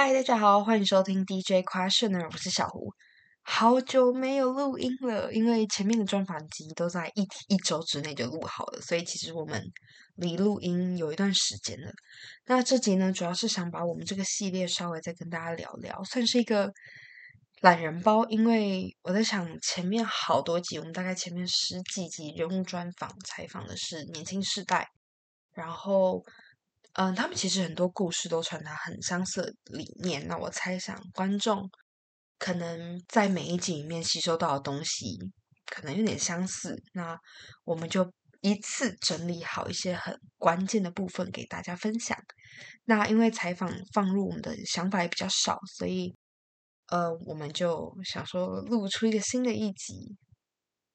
嗨，大家好，欢迎收听 DJ Question，我是小胡。好久没有录音了，因为前面的专访集都在一一周之内就录好了，所以其实我们离录音有一段时间了。那这集呢，主要是想把我们这个系列稍微再跟大家聊聊，算是一个懒人包，因为我在想前面好多集，我们大概前面十几集人物专访采访的是年轻世代，然后。嗯，他们其实很多故事都传达很相似的理念。那我猜想，观众可能在每一集里面吸收到的东西可能有点相似。那我们就一次整理好一些很关键的部分给大家分享。那因为采访放入我们的想法也比较少，所以呃，我们就想说录出一个新的一集。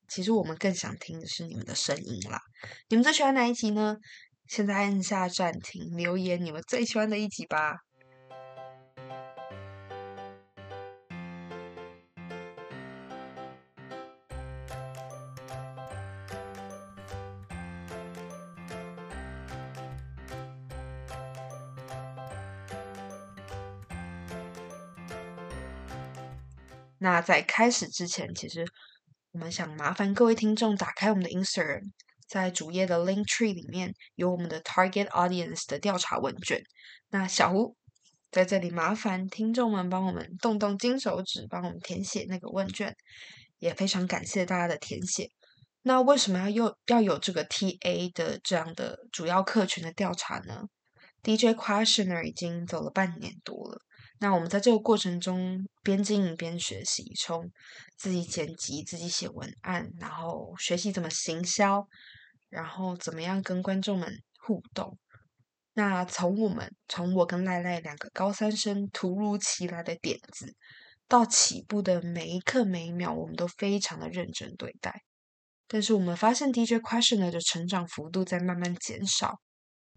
其实我们更想听的是你们的声音啦。你们最喜欢哪一集呢？现在按下暂停，留言你们最喜欢的一集吧。那在开始之前，其实我们想麻烦各位听众打开我们的 Instagram。在主页的 Link Tree 里面有我们的 Target Audience 的调查问卷。那小胡在这里麻烦听众们帮我们动动金手指，帮我们填写那个问卷，也非常感谢大家的填写。那为什么要有要有这个 TA 的这样的主要客群的调查呢？DJ Questioner 已经走了半年多了。那我们在这个过程中边经营边学习，从自己剪辑、自己写文案，然后学习怎么行销。然后怎么样跟观众们互动？那从我们从我跟赖赖两个高三生突如其来的点子，到起步的每一刻每一秒，我们都非常的认真对待。但是我们发现 DJ Questioner 的成长幅度在慢慢减少。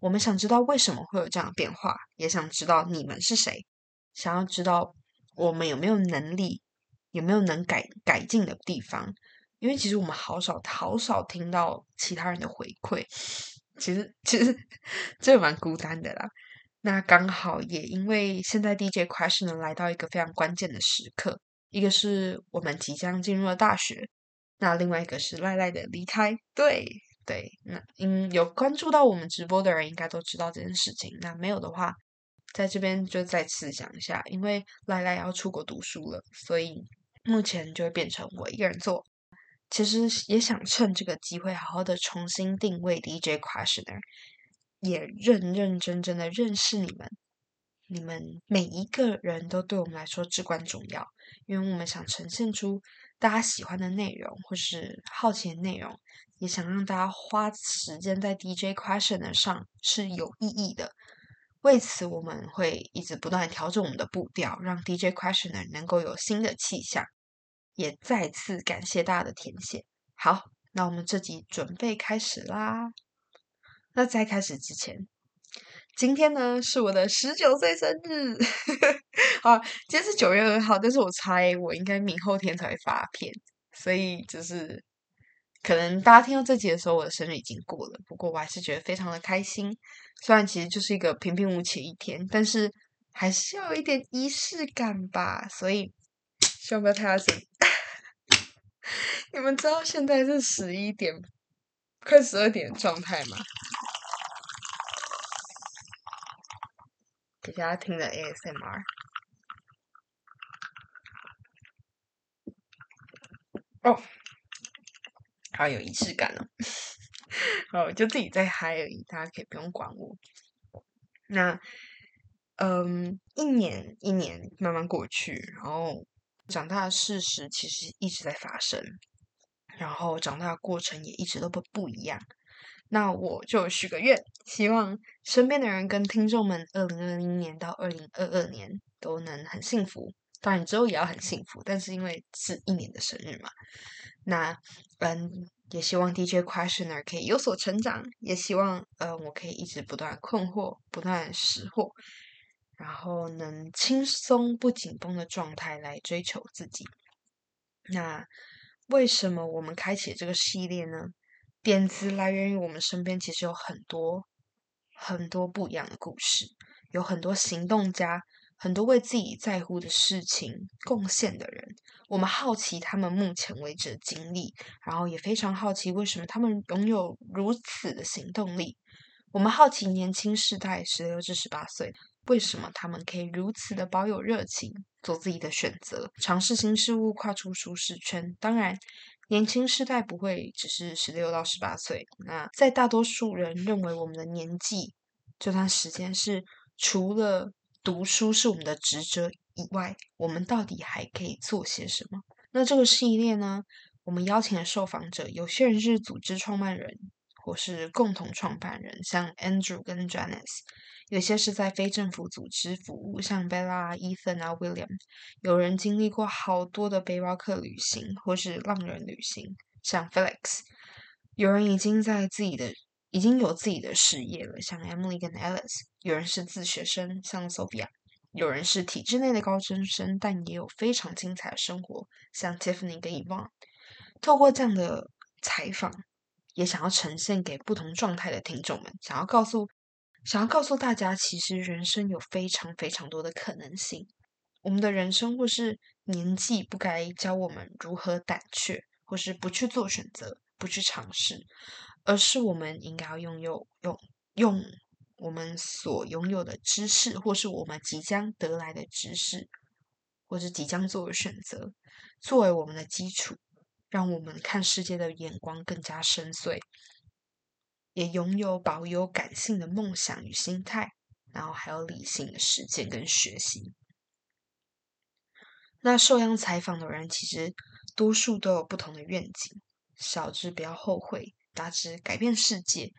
我们想知道为什么会有这样的变化，也想知道你们是谁，想要知道我们有没有能力，有没有能改改进的地方。因为其实我们好少好少听到其他人的回馈，其实其实 这蛮孤单的啦。那刚好也因为现在 DJ Question 来到一个非常关键的时刻，一个是我们即将进入了大学，那另外一个是赖赖的离开。对对，那嗯，有关注到我们直播的人应该都知道这件事情。那没有的话，在这边就再次讲一下，因为赖赖要出国读书了，所以目前就会变成我一个人做。其实也想趁这个机会，好好的重新定位 DJ Questioner，也认认真真的认识你们。你们每一个人都对我们来说至关重要，因为我们想呈现出大家喜欢的内容，或是好奇的内容，也想让大家花时间在 DJ Questioner 上是有意义的。为此，我们会一直不断调整我们的步调，让 DJ Questioner 能够有新的气象。也再次感谢大家的填写。好，那我们这集准备开始啦。那在开始之前，今天呢是我的十九岁生日。好，今天是九月二号，但是我猜我应该明后天才会发片，所以就是可能大家听到这集的时候，我的生日已经过了。不过我还是觉得非常的开心，虽然其实就是一个平平无奇一天，但是还是要有一点仪式感吧。所以。希望不要太大声。你们知道现在是十一点，快十二点状态吗？给大家听的 ASMR，哦，好有仪式感哦。哦，就自己在嗨而已，大家可以不用管我。那，嗯，一年一年慢慢过去，然后。长大的事实其实一直在发生，然后长大的过程也一直都不不一样。那我就许个愿，希望身边的人跟听众们，二零二零年到二零二二年都能很幸福。当然之后也要很幸福，但是因为是一年的生日嘛，那嗯，也希望 DJ Questioner 可以有所成长，也希望呃我可以一直不断困惑，不断识货。然后能轻松不紧绷的状态来追求自己。那为什么我们开启这个系列呢？点子来源于我们身边，其实有很多很多不一样的故事，有很多行动家很多为自己在乎的事情贡献的人。我们好奇他们目前为止的经历，然后也非常好奇为什么他们拥有如此的行动力。我们好奇年轻世代十六至十八岁，为什么他们可以如此的保有热情，做自己的选择，尝试新事物，跨出舒适圈。当然，年轻世代不会只是十六到十八岁。那在大多数人认为我们的年纪这段时间是除了读书是我们的职责以外，我们到底还可以做些什么？那这个系列呢？我们邀请的受访者，有些人是组织创办人，或是共同创办人，像 Andrew 跟 Janice；有些是在非政府组织服务，像 Bella、Ethan 啊、William；有人经历过好多的背包客旅行，或是浪人旅行，像 Felix；有人已经在自己的已经有自己的事业了，像 Emily 跟 Alice；有人是自学生，像 Sophia。有人是体制内的高中生，但也有非常精彩的生活，像 Tiffany 跟 Evon。透过这样的采访，也想要呈现给不同状态的听众们，想要告诉，想要告诉大家，其实人生有非常非常多的可能性。我们的人生或是年纪，不该教我们如何胆怯，或是不去做选择，不去尝试，而是我们应该要拥有用用。我们所拥有的知识，或是我们即将得来的知识，或是即将做的选择，作为我们的基础，让我们看世界的眼光更加深邃，也拥有保有感性的梦想与心态，然后还有理性的实践跟学习。那受央采访的人，其实多数都有不同的愿景，小至不要后悔，大至改变世界。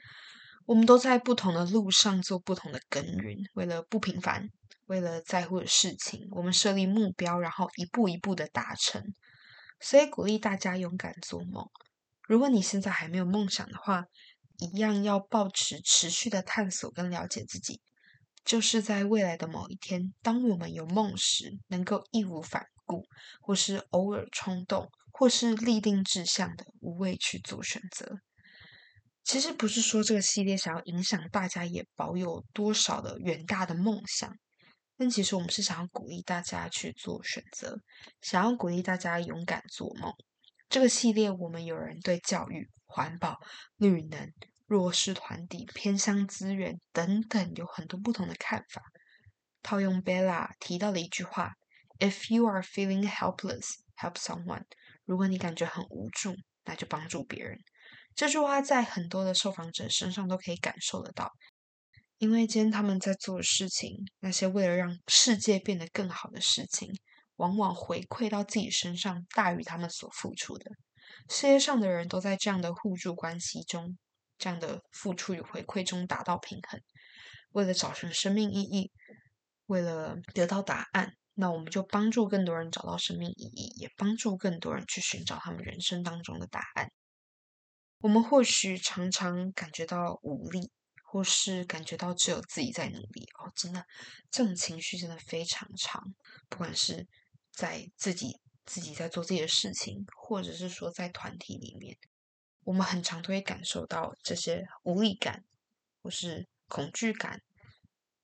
我们都在不同的路上做不同的耕耘，为了不平凡，为了在乎的事情，我们设立目标，然后一步一步的达成。所以鼓励大家勇敢做梦。如果你现在还没有梦想的话，一样要保持持续的探索跟了解自己，就是在未来的某一天，当我们有梦时，能够义无反顾，或是偶尔冲动，或是立定志向的无畏去做选择。其实不是说这个系列想要影响大家也保有多少的远大的梦想，但其实我们是想要鼓励大家去做选择，想要鼓励大家勇敢做梦。这个系列我们有人对教育、环保、绿能、弱势团体、偏乡资源等等有很多不同的看法。套用 Bella 提到的一句话：“If you are feeling helpless, help someone。”如果你感觉很无助，那就帮助别人。这句话在很多的受访者身上都可以感受得到，因为今天他们在做的事情，那些为了让世界变得更好的事情，往往回馈到自己身上大于他们所付出的。世界上的人都在这样的互助关系中，这样的付出与回馈中达到平衡。为了找寻生命意义，为了得到答案，那我们就帮助更多人找到生命意义，也帮助更多人去寻找他们人生当中的答案。我们或许常常感觉到无力，或是感觉到只有自己在努力哦，真的，这种情绪真的非常长。不管是在自己自己在做自己的事情，或者是说在团体里面，我们很常都会感受到这些无力感，或是恐惧感，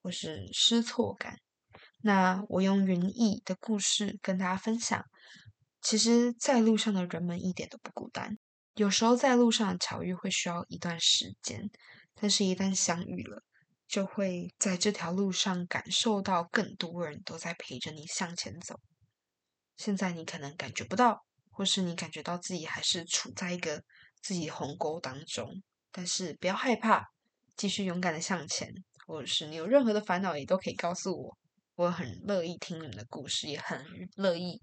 或是失措感。那我用云逸的故事跟大家分享，其实，在路上的人们一点都不孤单。有时候在路上巧遇会需要一段时间，但是一旦相遇了，就会在这条路上感受到更多人都在陪着你向前走。现在你可能感觉不到，或是你感觉到自己还是处在一个自己鸿沟当中，但是不要害怕，继续勇敢的向前。或者是你有任何的烦恼，也都可以告诉我，我很乐意听你们的故事，也很乐意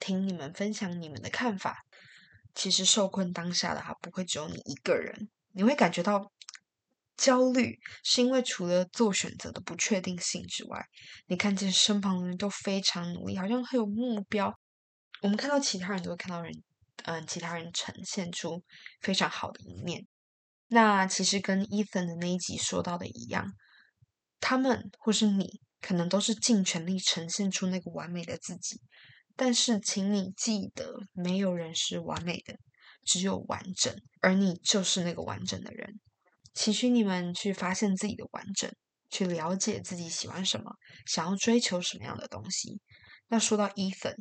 听你们分享你们的看法。其实受困当下的哈不会只有你一个人，你会感觉到焦虑，是因为除了做选择的不确定性之外，你看见身旁的人都非常努力，好像很有目标。我们看到其他人都会看到人，嗯，其他人呈现出非常好的一面。那其实跟 Ethan 的那一集说到的一样，他们或是你，可能都是尽全力呈现出那个完美的自己。但是，请你记得，没有人是完美的，只有完整，而你就是那个完整的人。期许你们去发现自己的完整，去了解自己喜欢什么，想要追求什么样的东西。那说到伊粉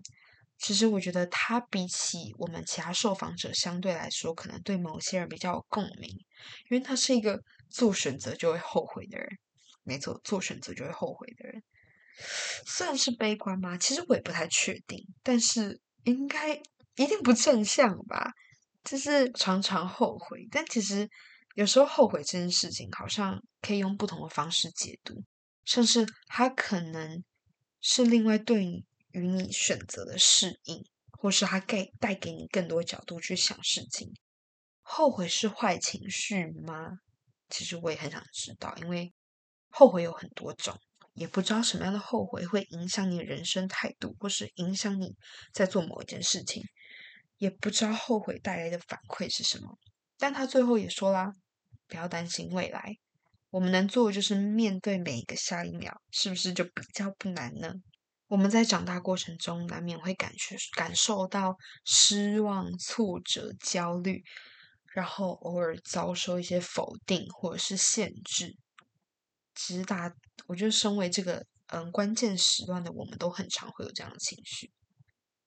其实我觉得他比起我们其他受访者，相对来说，可能对某些人比较有共鸣，因为他是一个做选择就会后悔的人。没错，做选择就会后悔的人，算是悲观吗？其实我也不太确定，但是应该一定不正向吧。就是常常后悔，但其实有时候后悔这件事情，好像可以用不同的方式解读，像是它可能是另外对于你选择的适应，或是它给带给你更多角度去想事情。后悔是坏情绪吗？其实我也很想知道，因为后悔有很多种，也不知道什么样的后悔会影响你人生态度，或是影响你在做某一件事情。也不知道后悔带来的反馈是什么，但他最后也说啦，不要担心未来，我们能做的就是面对每一个下一秒，是不是就比较不难呢？我们在长大过程中难免会感觉感受到失望、挫折、焦虑，然后偶尔遭受一些否定或者是限制。其实大，我觉得身为这个嗯关键时段的我们，都很常会有这样的情绪。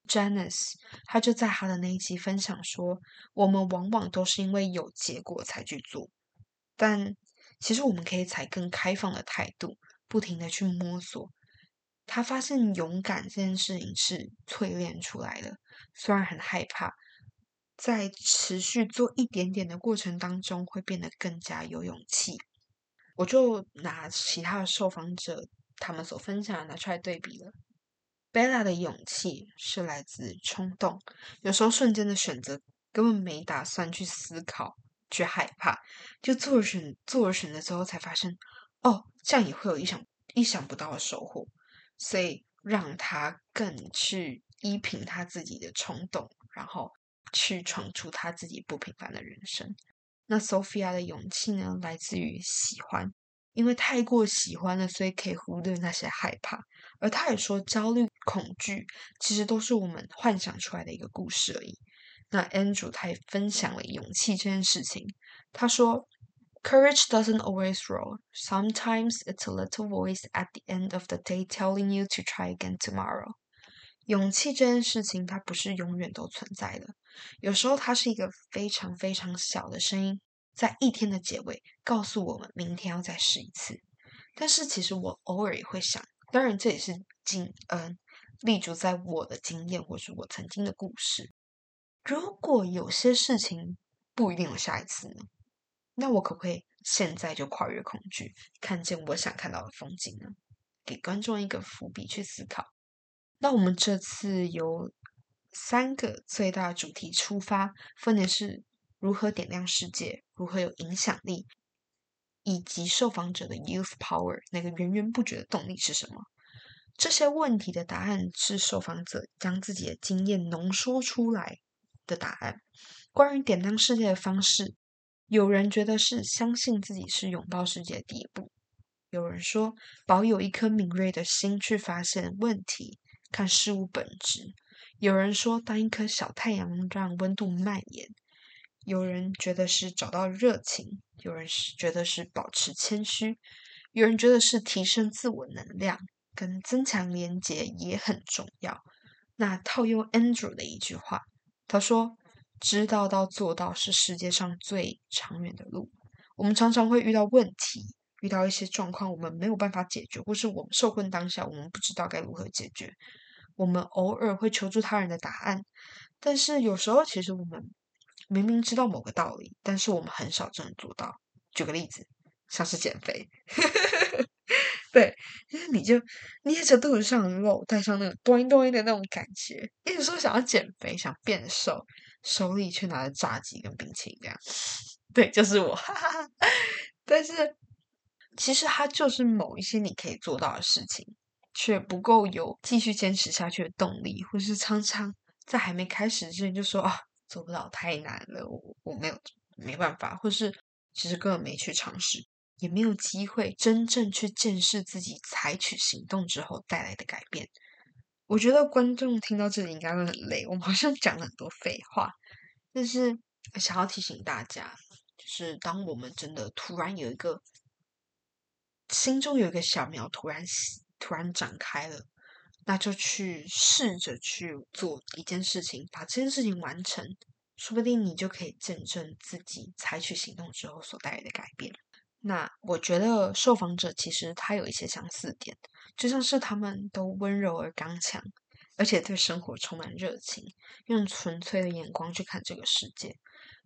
Janice，他就在他的那一集分享说，我们往往都是因为有结果才去做，但其实我们可以采更开放的态度，不停的去摸索。他发现勇敢这件事情是淬炼出来的，虽然很害怕，在持续做一点点的过程当中，会变得更加有勇气。我就拿其他的受访者他们所分享的拿出来对比了。Bella 的勇气是来自冲动，有时候瞬间的选择根本没打算去思考，去害怕，就做了选做了选择之后才发现，哦，这样也会有意想意想不到的收获，所以让他更去依凭他自己的冲动，然后去闯出他自己不平凡的人生。那 Sophia 的勇气呢，来自于喜欢。因为太过喜欢了，所以可以忽略那些害怕。而他也说，焦虑、恐惧其实都是我们幻想出来的一个故事而已。那 Andrew 他也分享了勇气这件事情。他说：“Courage doesn't always roll. Sometimes it's a little voice at the end of the day telling you to try again tomorrow.” 勇气这件事情，它不是永远都存在的。有时候，它是一个非常非常小的声音。在一天的结尾，告诉我们明天要再试一次。但是其实我偶尔也会想，当然这也是经嗯立足在我的经验或是我曾经的故事。如果有些事情不一定有下一次呢？那我可不可以现在就跨越恐惧，看见我想看到的风景呢？给观众一个伏笔去思考。那我们这次由三个最大主题出发，分别是。如何点亮世界？如何有影响力？以及受访者的 youth power 那个源源不绝的动力是什么？这些问题的答案是受访者将自己的经验浓缩出来的答案。关于点亮世界的方式，有人觉得是相信自己是拥抱世界的第一步；有人说保有一颗敏锐的心去发现问题，看事物本质；有人说当一颗小太阳，让温度蔓延。有人觉得是找到热情，有人是觉得是保持谦虚，有人觉得是提升自我能量跟增强连接也很重要。那套用 Andrew 的一句话，他说：“知道到做到是世界上最长远的路。”我们常常会遇到问题，遇到一些状况，我们没有办法解决，或是我们受困当下，我们不知道该如何解决。我们偶尔会求助他人的答案，但是有时候其实我们。明明知道某个道理，但是我们很少真的做到。举个例子，像是减肥，对，因为你就捏着肚子上的肉，带上那种端端的那种感觉，一直说想要减肥、想变瘦，手里却拿着炸鸡跟冰淇淋，这样，对，就是我。哈哈哈但是其实它就是某一些你可以做到的事情，却不够有继续坚持下去的动力，或是常常在还没开始之前就说啊。做不到太难了，我我没有没办法，或是其实根本没去尝试，也没有机会真正去见识自己采取行动之后带来的改变。我觉得观众听到这里应该会很累，我们好像讲了很多废话，但是想要提醒大家，就是当我们真的突然有一个心中有一个小苗突然突然长开了，那就去试着去做一件事情，把这件事情完成，说不定你就可以见证自己采取行动之后所带来的改变。那我觉得受访者其实他有一些相似点，就像是他们都温柔而刚强，而且对生活充满热情，用纯粹的眼光去看这个世界。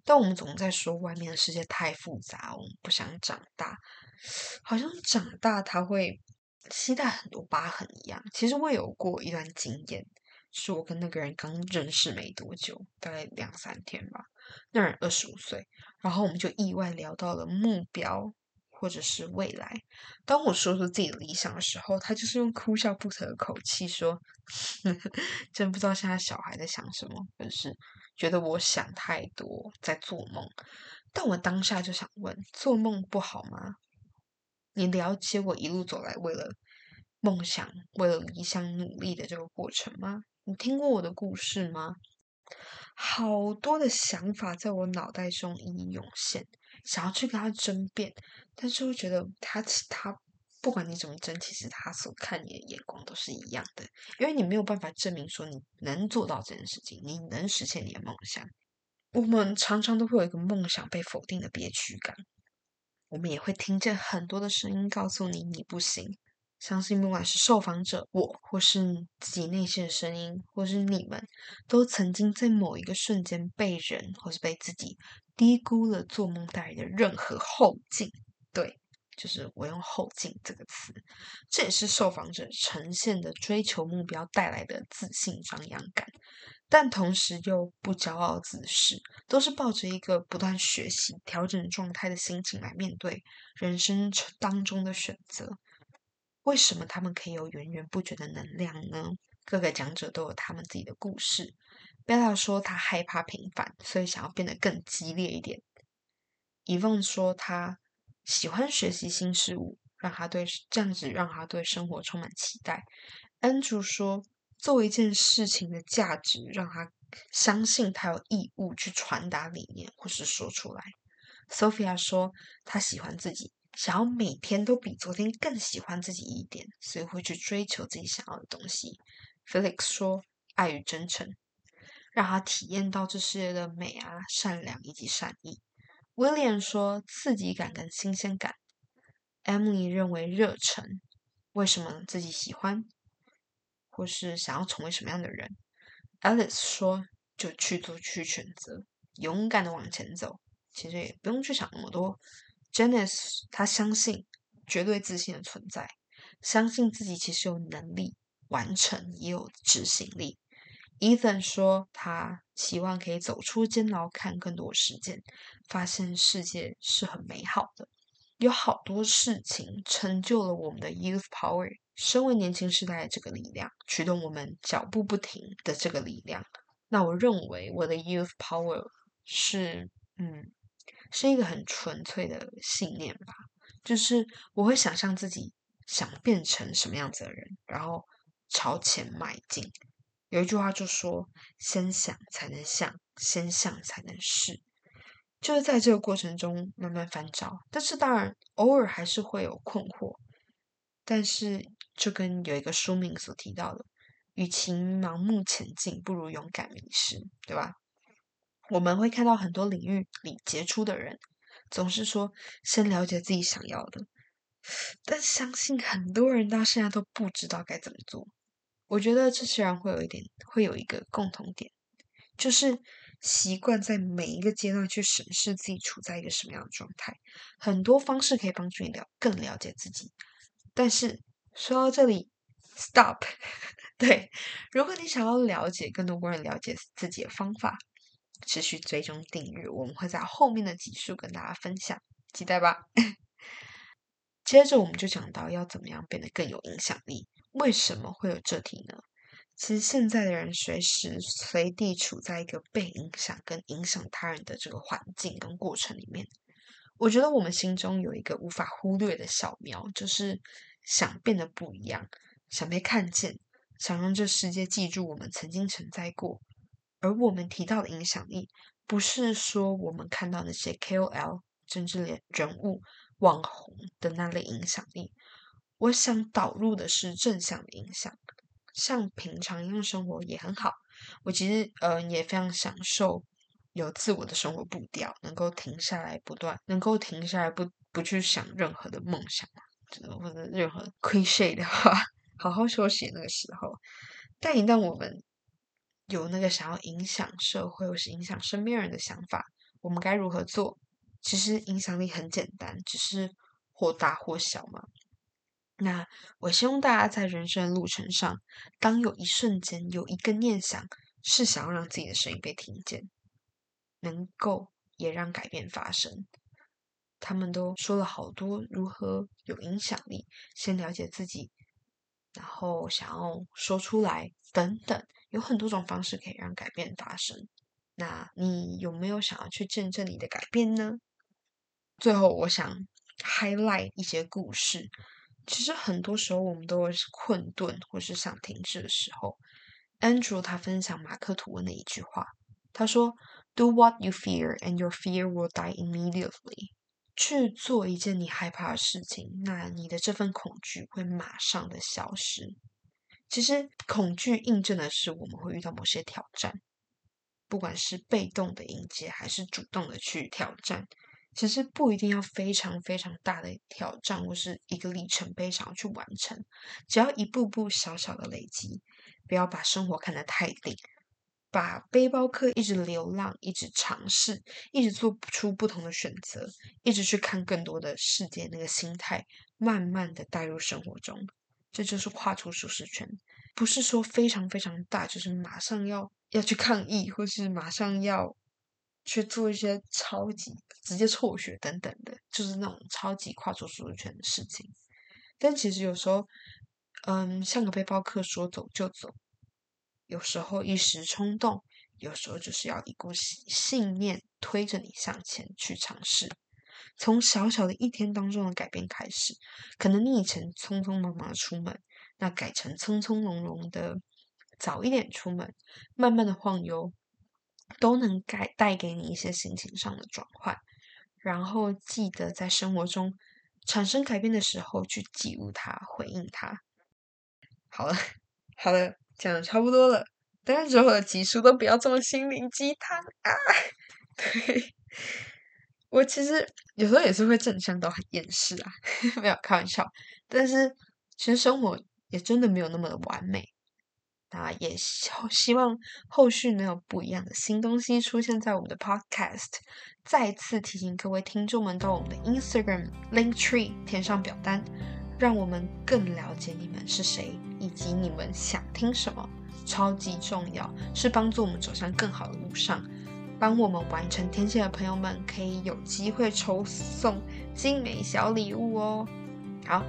但我们总在说外面的世界太复杂，我们不想长大，好像长大他会期待很多疤痕一样。其实我有过一段经验，是我跟那个人刚认识没多久，大概两三天吧。那人二十五岁，然后我们就意外聊到了目标。或者是未来，当我说出自己的理想的时候，他就是用哭笑不得的口气说：“ 真不知道现在小孩在想什么，真是觉得我想太多，在做梦。”但我当下就想问：做梦不好吗？你了解我一路走来为了梦想、为了理想努力的这个过程吗？你听过我的故事吗？好多的想法在我脑袋中一一涌现。想要去跟他争辩，但是会觉得他其他不管你怎么争，其实他所看你的眼光都是一样的，因为你没有办法证明说你能做到这件事情，你能实现你的梦想。我们常常都会有一个梦想被否定的憋屈感，我们也会听见很多的声音告诉你你不行。相信不管是受访者我，或是自己内心的声音，或是你们，都曾经在某一个瞬间被人，或是被自己。低估了做梦带来的任何后劲，对，就是我用后劲这个词，这也是受访者呈现的追求目标带来的自信张扬感，但同时又不骄傲自恃，都是抱着一个不断学习、调整状态的心情来面对人生当中的选择。为什么他们可以有源源不绝的能量呢？各个讲者都有他们自己的故事。贝拉说他害怕平凡，所以想要变得更激烈一点。伊凤说他喜欢学习新事物，让他对这样子让他对生活充满期待。Andrew 说做一件事情的价值，让他相信他有义务去传达理念或是说出来。Sophia 说他喜欢自己，想要每天都比昨天更喜欢自己一点，所以会去追求自己想要的东西。Felix 说爱与真诚。让他体验到这世界的美啊、善良以及善意。威廉说刺激感跟新鲜感。Emily 认为热忱。为什么自己喜欢，或是想要成为什么样的人？Alice 说就去做去选择，勇敢的往前走。其实也不用去想那么多。Janice 她相信绝对自信的存在，相信自己其实有能力完成，也有执行力。Ethan 说：“他希望可以走出监牢，看更多时间，发现世界是很美好的。有好多事情成就了我们的 youth power。身为年轻时代的这个力量，驱动我们脚步不停的这个力量。那我认为我的 youth power 是，嗯，是一个很纯粹的信念吧。就是我会想象自己想变成什么样子的人，然后朝前迈进。”有一句话就说：“先想才能想，先想才能试。”就是在这个过程中慢慢翻找，但是当然偶尔还是会有困惑。但是就跟有一个书名所提到的：“与其盲目前进，不如勇敢迷失。”对吧？我们会看到很多领域里杰出的人，总是说先了解自己想要的，但相信很多人到现在都不知道该怎么做。我觉得这些人会有一点，会有一个共同点，就是习惯在每一个阶段去审视自己处在一个什么样的状态。很多方式可以帮助你了更了解自己。但是说到这里，stop。对，如果你想要了解更多关于了解自己的方法，持续追踪订阅，我们会在后面的集数跟大家分享，期待吧。接着我们就讲到要怎么样变得更有影响力。为什么会有这题呢？其实现在的人随时随地处在一个被影响跟影响他人的这个环境跟过程里面。我觉得我们心中有一个无法忽略的小苗，就是想变得不一样，想被看见，想让这世界记住我们曾经存在过。而我们提到的影响力，不是说我们看到那些 KOL、政治人人物，网红的那类影响力。我想导入的是正向的影响，像平常一样生活也很好。我其实呃也非常享受有自我的生活步调，能够停下来不断，能够停下来不不去想任何的梦想或者任何亏睡的话，好好休息那个时候。但一旦我们有那个想要影响社会或是影响身边人的想法，我们该如何做？其实影响力很简单，只是或大或小嘛。那我希望大家在人生的路程上，当有一瞬间有一个念想是想要让自己的声音被听见，能够也让改变发生。他们都说了好多如何有影响力，先了解自己，然后想要说出来等等，有很多种方式可以让改变发生。那你有没有想要去见证你的改变呢？最后，我想 highlight 一些故事。其实很多时候，我们都会是困顿，或是想停止的时候。Andrew 他分享马克吐温的一句话，他说：“Do what you fear, and your fear will die immediately。”去做一件你害怕的事情，那你的这份恐惧会马上的消失。其实，恐惧印证的是我们会遇到某些挑战，不管是被动的迎接，还是主动的去挑战。其实不一定要非常非常大的挑战，或是一个里程碑想要去完成，只要一步步小小的累积，不要把生活看得太紧，把背包客一直流浪，一直尝试，一直做出不同的选择，一直去看更多的世界，那个心态慢慢的带入生活中，这就是跨出舒适圈，不是说非常非常大，就是马上要要去抗议，或是马上要。去做一些超级直接辍学等等的，就是那种超级跨出舒适圈的事情。但其实有时候，嗯，像个背包客，说走就走。有时候一时冲动，有时候就是要一股信念推着你向前去尝试。从小小的一天当中的改变开始，可能你以前匆匆忙忙的出门，那改成匆匆忙忙的早一点出门，慢慢的晃悠。都能改带给你一些心情上的转换，然后记得在生活中产生改变的时候去记录它、回应它。好了，好了，讲的差不多了，但是之后的集数都不要这么心灵鸡汤啊！对，我其实有时候也是会正向到很厌世啊，没有开玩笑。但是其实生活也真的没有那么的完美。那也 希望后续能有不一样的新东西出现在我们的 Podcast。再次提醒各位听众们，到我们的 Instagram Link Tree 填上表单，让我们更了解你们是谁，以及你们想听什么。超级重要，是帮助我们走向更好的路上。帮我们完成天线的朋友们，可以有机会抽送精美小礼物哦。好，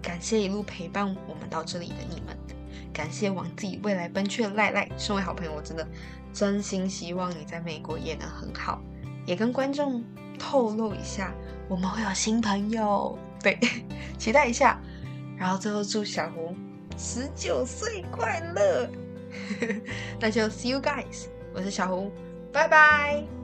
感谢一路陪伴我们到这里的你们。感谢往自己未来奔去的赖赖，身为好朋友，我真的真心希望你在美国也能很好。也跟观众透露一下，我们会有新朋友，对，期待一下。然后最后祝小胡十九岁快乐，那就 see you guys，我是小胡，拜拜。